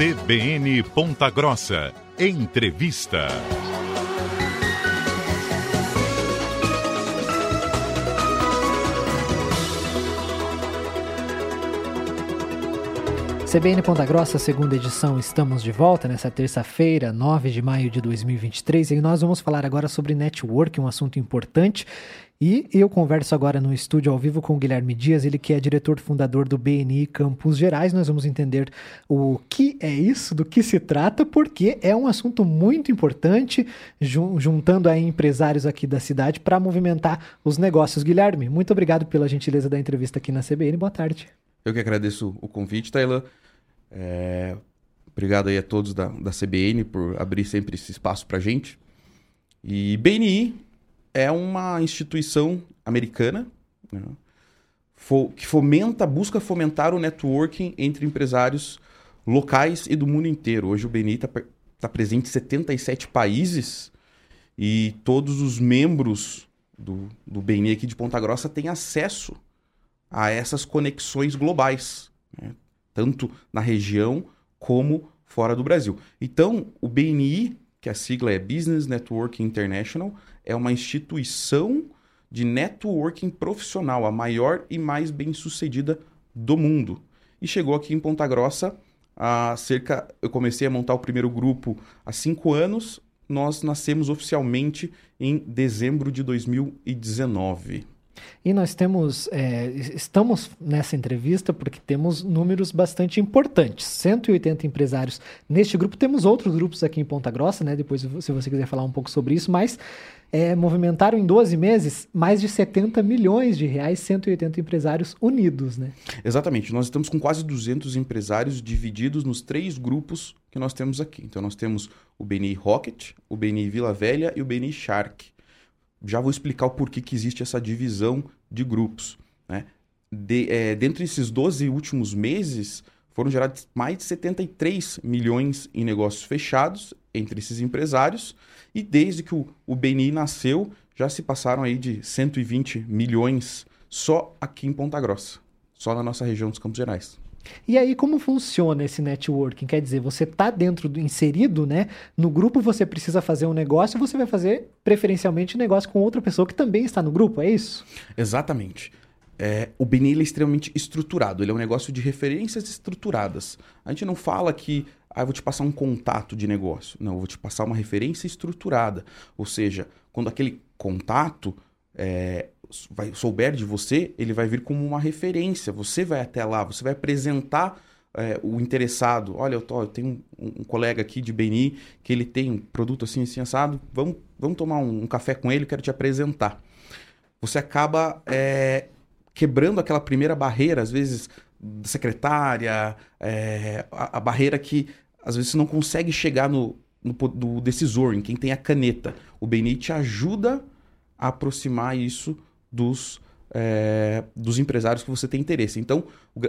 CBN Ponta Grossa. Entrevista. CBN Ponta Grossa, segunda edição, estamos de volta nessa terça-feira, 9 de maio de 2023, e nós vamos falar agora sobre network, um assunto importante. E eu converso agora no estúdio ao vivo com o Guilherme Dias, ele que é diretor fundador do BNI Campos Gerais. Nós vamos entender o que é isso, do que se trata, porque é um assunto muito importante, juntando aí empresários aqui da cidade para movimentar os negócios. Guilherme, muito obrigado pela gentileza da entrevista aqui na CBN. Boa tarde. Eu que agradeço o convite, Taylor. É, obrigado aí a todos da, da CBN por abrir sempre esse espaço para gente. E BNI é uma instituição americana né, que fomenta, busca fomentar o networking entre empresários locais e do mundo inteiro. Hoje o BNI está tá presente em 77 países e todos os membros do, do BNI aqui de Ponta Grossa têm acesso a essas conexões globais. Né? tanto na região como fora do Brasil. Então, o BNI, que a sigla é Business Networking International, é uma instituição de networking profissional, a maior e mais bem-sucedida do mundo. E chegou aqui em Ponta Grossa há cerca. Eu comecei a montar o primeiro grupo há cinco anos. Nós nascemos oficialmente em dezembro de 2019. E nós temos, é, estamos nessa entrevista porque temos números bastante importantes. 180 empresários neste grupo. Temos outros grupos aqui em Ponta Grossa, né? Depois, se você quiser falar um pouco sobre isso, mas é, movimentaram em 12 meses mais de 70 milhões de reais, 180 empresários unidos, né? Exatamente. Nós estamos com quase 200 empresários divididos nos três grupos que nós temos aqui. Então, nós temos o BNI Rocket, o BNI Vila Velha e o BNI Shark já vou explicar o porquê que existe essa divisão de grupos. Né? De, é, dentre esses 12 últimos meses, foram gerados mais de 73 milhões em negócios fechados entre esses empresários, e desde que o, o BNI nasceu, já se passaram aí de 120 milhões só aqui em Ponta Grossa, só na nossa região dos Campos Gerais. E aí, como funciona esse networking? Quer dizer, você está dentro do inserido, né? No grupo você precisa fazer um negócio, você vai fazer preferencialmente um negócio com outra pessoa que também está no grupo, é isso? Exatamente. É, o BNI é extremamente estruturado, ele é um negócio de referências estruturadas. A gente não fala que ah, eu vou te passar um contato de negócio. Não, eu vou te passar uma referência estruturada. Ou seja, quando aquele contato é, vai, souber de você, ele vai vir como uma referência. Você vai até lá, você vai apresentar é, o interessado. Olha, eu, tô, eu tenho um, um, colega aqui de Beni que ele tem um produto assim, assim, assado. Vamos, vamos tomar um, um café com ele, quero te apresentar. Você acaba é, quebrando aquela primeira barreira, às vezes, secretária, é, a, a, barreira que às vezes você não consegue chegar no, no, no decisor, em quem tem a caneta. O Beni te ajuda a aproximar isso dos, é, dos empresários que você tem interesse. Então,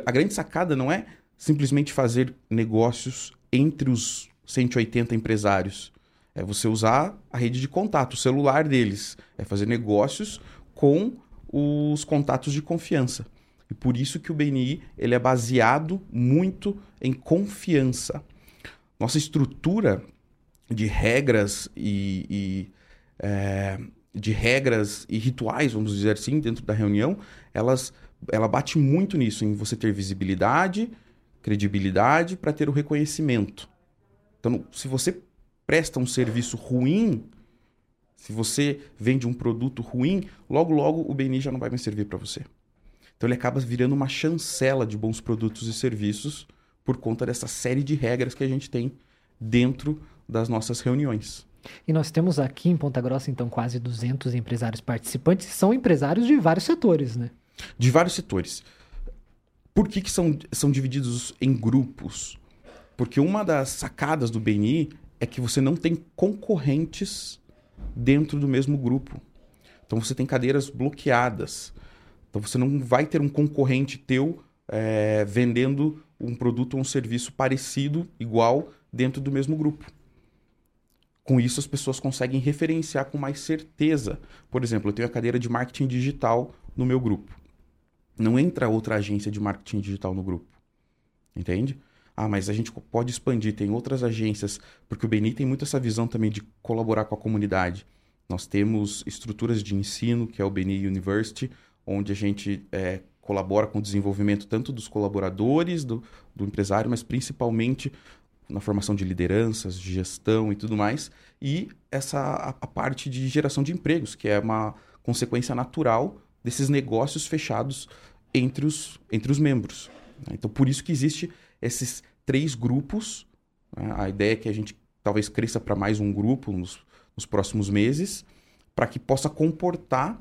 a grande sacada não é simplesmente fazer negócios entre os 180 empresários. É você usar a rede de contato, o celular deles. É fazer negócios com os contatos de confiança. E por isso que o BNI ele é baseado muito em confiança. Nossa estrutura de regras e, e é, de regras e rituais, vamos dizer assim, dentro da reunião, elas, ela bate muito nisso, em você ter visibilidade, credibilidade para ter o reconhecimento. Então, se você presta um serviço ruim, se você vende um produto ruim, logo logo o BNI já não vai mais servir para você. Então ele acaba virando uma chancela de bons produtos e serviços por conta dessa série de regras que a gente tem dentro das nossas reuniões. E nós temos aqui em Ponta Grossa, então, quase 200 empresários participantes, são empresários de vários setores, né? De vários setores. Por que, que são, são divididos em grupos? Porque uma das sacadas do BNI é que você não tem concorrentes dentro do mesmo grupo. Então você tem cadeiras bloqueadas. Então você não vai ter um concorrente teu é, vendendo um produto ou um serviço parecido, igual, dentro do mesmo grupo. Com isso, as pessoas conseguem referenciar com mais certeza. Por exemplo, eu tenho a cadeira de marketing digital no meu grupo. Não entra outra agência de marketing digital no grupo. Entende? Ah, mas a gente pode expandir, tem outras agências, porque o BNI tem muito essa visão também de colaborar com a comunidade. Nós temos estruturas de ensino, que é o BNI University, onde a gente é, colabora com o desenvolvimento tanto dos colaboradores, do, do empresário, mas principalmente na formação de lideranças, de gestão e tudo mais, e essa a, a parte de geração de empregos, que é uma consequência natural desses negócios fechados entre os, entre os membros. Né? Então, por isso que existe esses três grupos. Né? A ideia é que a gente talvez cresça para mais um grupo nos, nos próximos meses, para que possa comportar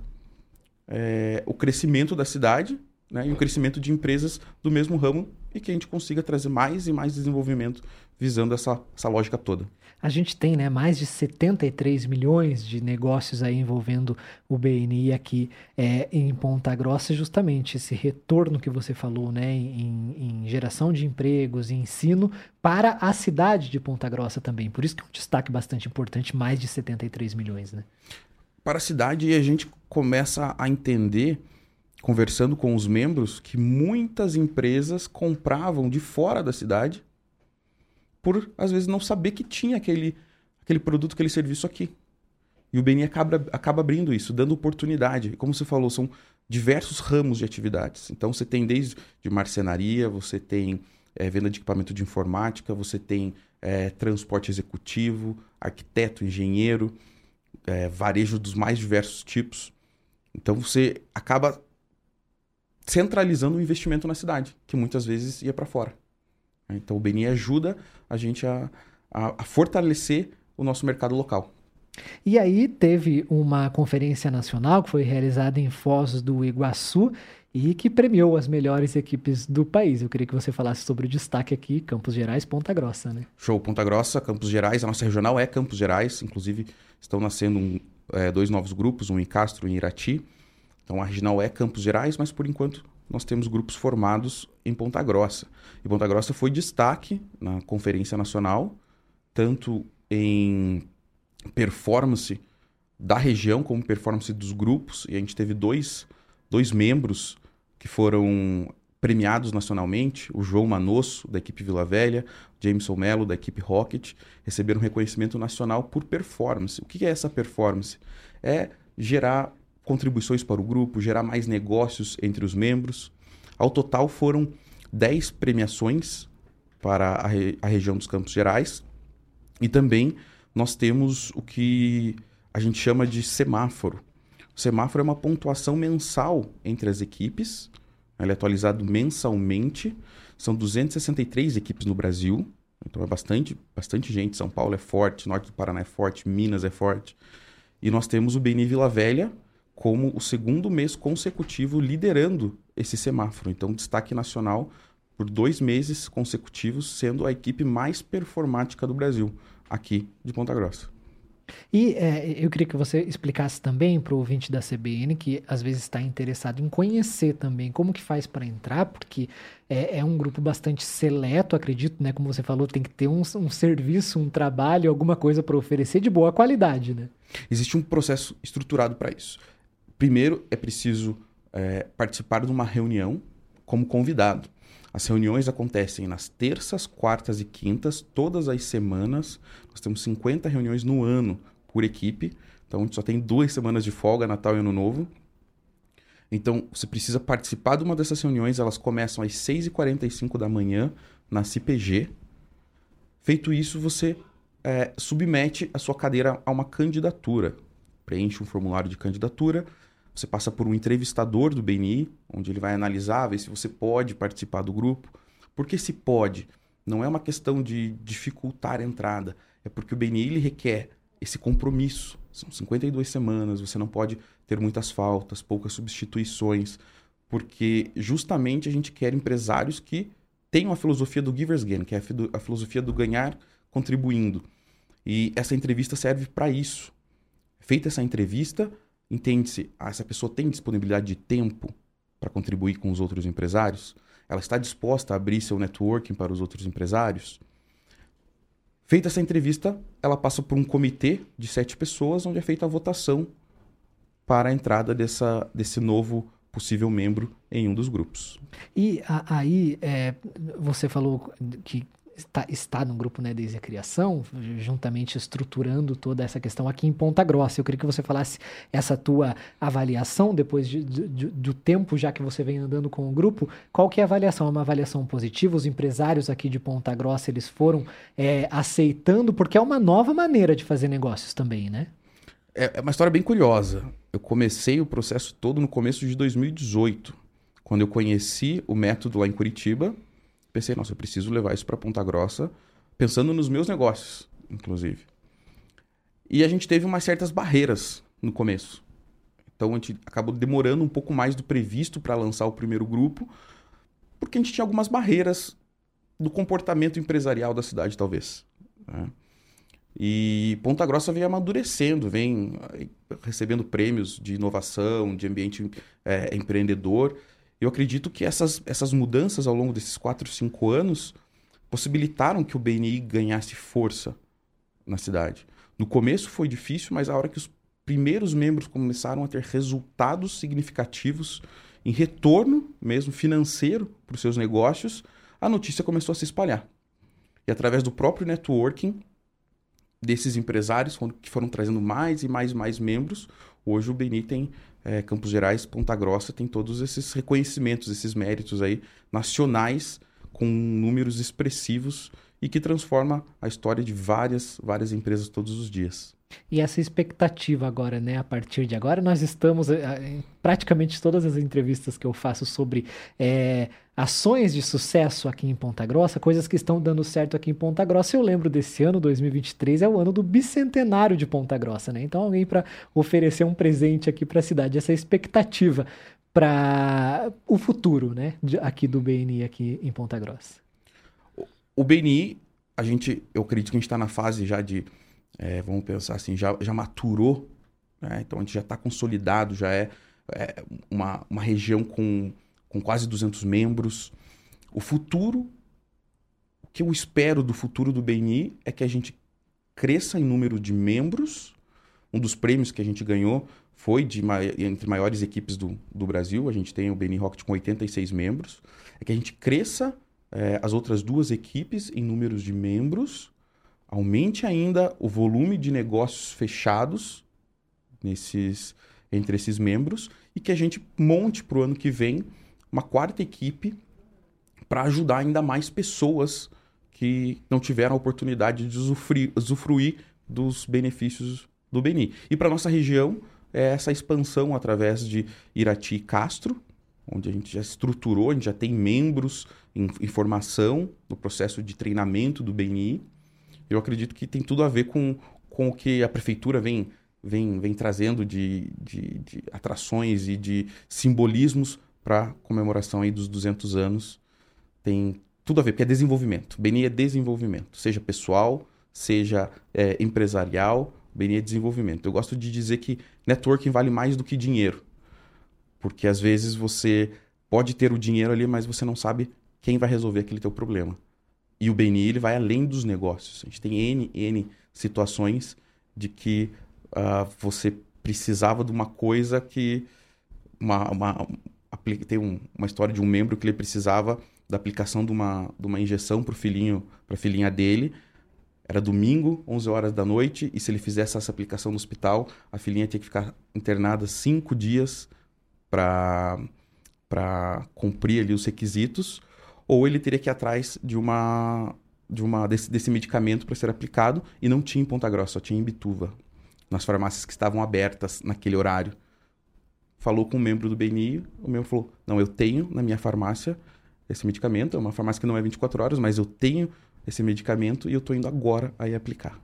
é, o crescimento da cidade né? e o crescimento de empresas do mesmo ramo e que a gente consiga trazer mais e mais desenvolvimento visando essa, essa lógica toda. A gente tem né, mais de 73 milhões de negócios aí envolvendo o BNI aqui é, em Ponta Grossa, justamente esse retorno que você falou né, em, em geração de empregos e ensino para a cidade de Ponta Grossa também. Por isso que é um destaque bastante importante, mais de 73 milhões. Né? Para a cidade, a gente começa a entender conversando com os membros que muitas empresas compravam de fora da cidade por, às vezes, não saber que tinha aquele, aquele produto, aquele serviço aqui. E o BNI acaba, acaba abrindo isso, dando oportunidade. Como você falou, são diversos ramos de atividades. Então, você tem desde de marcenaria, você tem é, venda de equipamento de informática, você tem é, transporte executivo, arquiteto, engenheiro, é, varejo dos mais diversos tipos. Então, você acaba centralizando o investimento na cidade, que muitas vezes ia para fora. Então o BNI ajuda a gente a, a, a fortalecer o nosso mercado local. E aí teve uma conferência nacional que foi realizada em Foz do Iguaçu e que premiou as melhores equipes do país. Eu queria que você falasse sobre o destaque aqui, Campos Gerais, Ponta Grossa, né? Show, Ponta Grossa, Campos Gerais, a nossa regional é Campos Gerais, inclusive estão nascendo um, é, dois novos grupos, um em Castro e um em Irati. Então a regional é Campos Gerais, mas por enquanto nós temos grupos formados em Ponta Grossa. E Ponta Grossa foi destaque na Conferência Nacional, tanto em performance da região como performance dos grupos. E a gente teve dois, dois membros que foram premiados nacionalmente, o João Manosso, da equipe Vila Velha, Jameson Mello, da equipe Rocket, receberam reconhecimento nacional por performance. O que é essa performance? É gerar contribuições para o grupo, gerar mais negócios entre os membros. Ao total foram 10 premiações para a, re a região dos Campos Gerais. E também nós temos o que a gente chama de semáforo. O semáforo é uma pontuação mensal entre as equipes. Ele é atualizado mensalmente. São 263 equipes no Brasil. Então é bastante, bastante gente. São Paulo é forte, Norte do Paraná é forte, Minas é forte. E nós temos o Beni Vila Velha, como o segundo mês consecutivo liderando esse semáforo. Então, destaque nacional por dois meses consecutivos, sendo a equipe mais performática do Brasil, aqui de Ponta Grossa. E é, eu queria que você explicasse também para o ouvinte da CBN que às vezes está interessado em conhecer também como que faz para entrar, porque é, é, um grupo bastante seleto, acredito, né? Como você falou, tem que ter um, um serviço, um trabalho, alguma coisa para oferecer de boa qualidade, né? Existe um processo estruturado para isso. Primeiro, é preciso é, participar de uma reunião como convidado. As reuniões acontecem nas terças, quartas e quintas, todas as semanas. Nós temos 50 reuniões no ano por equipe. Então, a gente só tem duas semanas de folga, Natal e Ano Novo. Então, você precisa participar de uma dessas reuniões. Elas começam às 6h45 da manhã na CPG. Feito isso, você é, submete a sua cadeira a uma candidatura. Preenche um formulário de candidatura você passa por um entrevistador do BNI, onde ele vai analisar, ver se você pode participar do grupo. Porque se pode, não é uma questão de dificultar a entrada, é porque o BNI ele requer esse compromisso. São 52 semanas, você não pode ter muitas faltas, poucas substituições, porque justamente a gente quer empresários que tenham a filosofia do Givers Gain, que é a filosofia do ganhar contribuindo. E essa entrevista serve para isso. Feita essa entrevista, Entende-se, ah, essa pessoa tem disponibilidade de tempo para contribuir com os outros empresários? Ela está disposta a abrir seu networking para os outros empresários? Feita essa entrevista, ela passa por um comitê de sete pessoas, onde é feita a votação para a entrada dessa, desse novo possível membro em um dos grupos. E a, aí, é, você falou que está, está no grupo né, desde a criação, juntamente estruturando toda essa questão aqui em Ponta Grossa. Eu queria que você falasse essa tua avaliação depois de, de, do tempo já que você vem andando com o grupo. Qual que é a avaliação? É uma avaliação positiva? Os empresários aqui de Ponta Grossa eles foram é, aceitando porque é uma nova maneira de fazer negócios também, né? É, é uma história bem curiosa. Eu comecei o processo todo no começo de 2018, quando eu conheci o método lá em Curitiba. Pensei, nossa, eu preciso levar isso para Ponta Grossa, pensando nos meus negócios, inclusive. E a gente teve umas certas barreiras no começo. Então a gente acabou demorando um pouco mais do previsto para lançar o primeiro grupo, porque a gente tinha algumas barreiras do comportamento empresarial da cidade, talvez. Né? E Ponta Grossa vem amadurecendo, vem eh, recebendo prêmios de inovação, de ambiente é, empreendedor. Eu acredito que essas, essas mudanças ao longo desses 4, 5 anos possibilitaram que o BNI ganhasse força na cidade. No começo foi difícil, mas a hora que os primeiros membros começaram a ter resultados significativos em retorno mesmo financeiro para os seus negócios, a notícia começou a se espalhar. E através do próprio networking, desses empresários que foram trazendo mais e mais e mais membros. Hoje o Beni tem é, Campos Gerais, Ponta Grossa, tem todos esses reconhecimentos, esses méritos aí nacionais com números expressivos e que transforma a história de várias, várias empresas todos os dias. E essa expectativa agora, né? A partir de agora, nós estamos eh, em praticamente todas as entrevistas que eu faço sobre é, ações de sucesso aqui em Ponta Grossa, coisas que estão dando certo aqui em Ponta Grossa. Eu lembro desse ano, 2023, é o ano do bicentenário de Ponta Grossa, né? Então, alguém para oferecer um presente aqui para a cidade, essa expectativa para o futuro, né? Aqui do BNI aqui em Ponta Grossa. O BNI, a gente, eu acredito que a gente está na fase já de é, vamos pensar assim, já, já maturou, né? então a gente já está consolidado, já é, é, uma, uma região com, com quase 200 membros. O futuro, o que eu espero do futuro do BNI é que a gente cresça em número de membros. Um dos prêmios que a gente ganhou foi de entre maiores equipes do, do Brasil. A gente tem o BNI Rocket com 86 membros. É que a gente cresça é, as outras duas equipes em números de membros aumente ainda o volume de negócios fechados nesses, entre esses membros e que a gente monte para o ano que vem uma quarta equipe para ajudar ainda mais pessoas que não tiveram a oportunidade de usufruir, usufruir dos benefícios do Beni. E para nossa região, é essa expansão através de Irati Castro, onde a gente já estruturou, a gente já tem membros em, em formação no processo de treinamento do BNI eu acredito que tem tudo a ver com, com o que a prefeitura vem, vem, vem trazendo de, de, de atrações e de simbolismos para a comemoração aí dos 200 anos. Tem tudo a ver, porque é desenvolvimento. Beni é desenvolvimento, seja pessoal, seja é, empresarial, Beni é desenvolvimento. Eu gosto de dizer que networking vale mais do que dinheiro, porque às vezes você pode ter o dinheiro ali, mas você não sabe quem vai resolver aquele teu problema. E o BNI ele vai além dos negócios. A gente tem N, N situações de que uh, você precisava de uma coisa que. Uma, uma, tem um, uma história de um membro que ele precisava da aplicação de uma, de uma injeção para filhinho, para a filhinha dele. Era domingo, 11 horas da noite, e se ele fizesse essa aplicação no hospital, a filhinha tinha que ficar internada cinco dias para cumprir ali os requisitos ou ele teria que ir atrás de uma, de uma desse, desse medicamento para ser aplicado e não tinha em Ponta Grossa, só tinha em Bituva, nas farmácias que estavam abertas naquele horário. Falou com um membro do BNI, o membro falou: Não, eu tenho na minha farmácia esse medicamento, é uma farmácia que não é 24 horas, mas eu tenho esse medicamento e eu estou indo agora aí aplicar.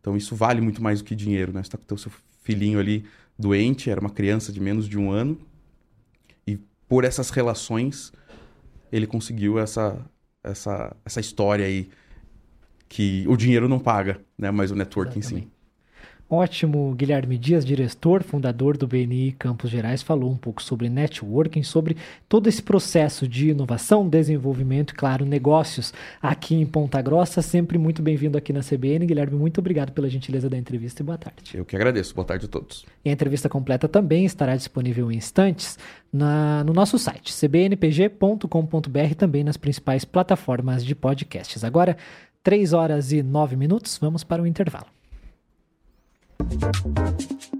Então isso vale muito mais do que dinheiro, né? Você está com o seu filhinho ali doente, era uma criança de menos de um ano, por essas relações ele conseguiu essa, essa, essa história aí que o dinheiro não paga, né? Mas o networking Exatamente. sim. Ótimo, Guilherme Dias, diretor, fundador do BNI Campos Gerais, falou um pouco sobre networking, sobre todo esse processo de inovação, desenvolvimento e, claro, negócios aqui em Ponta Grossa. Sempre muito bem-vindo aqui na CBN. Guilherme, muito obrigado pela gentileza da entrevista e boa tarde. Eu que agradeço. Boa tarde a todos. E a entrevista completa também estará disponível em instantes na, no nosso site, cbnpg.com.br, também nas principais plataformas de podcasts. Agora, 3 horas e 9 minutos, vamos para o intervalo. Thank you.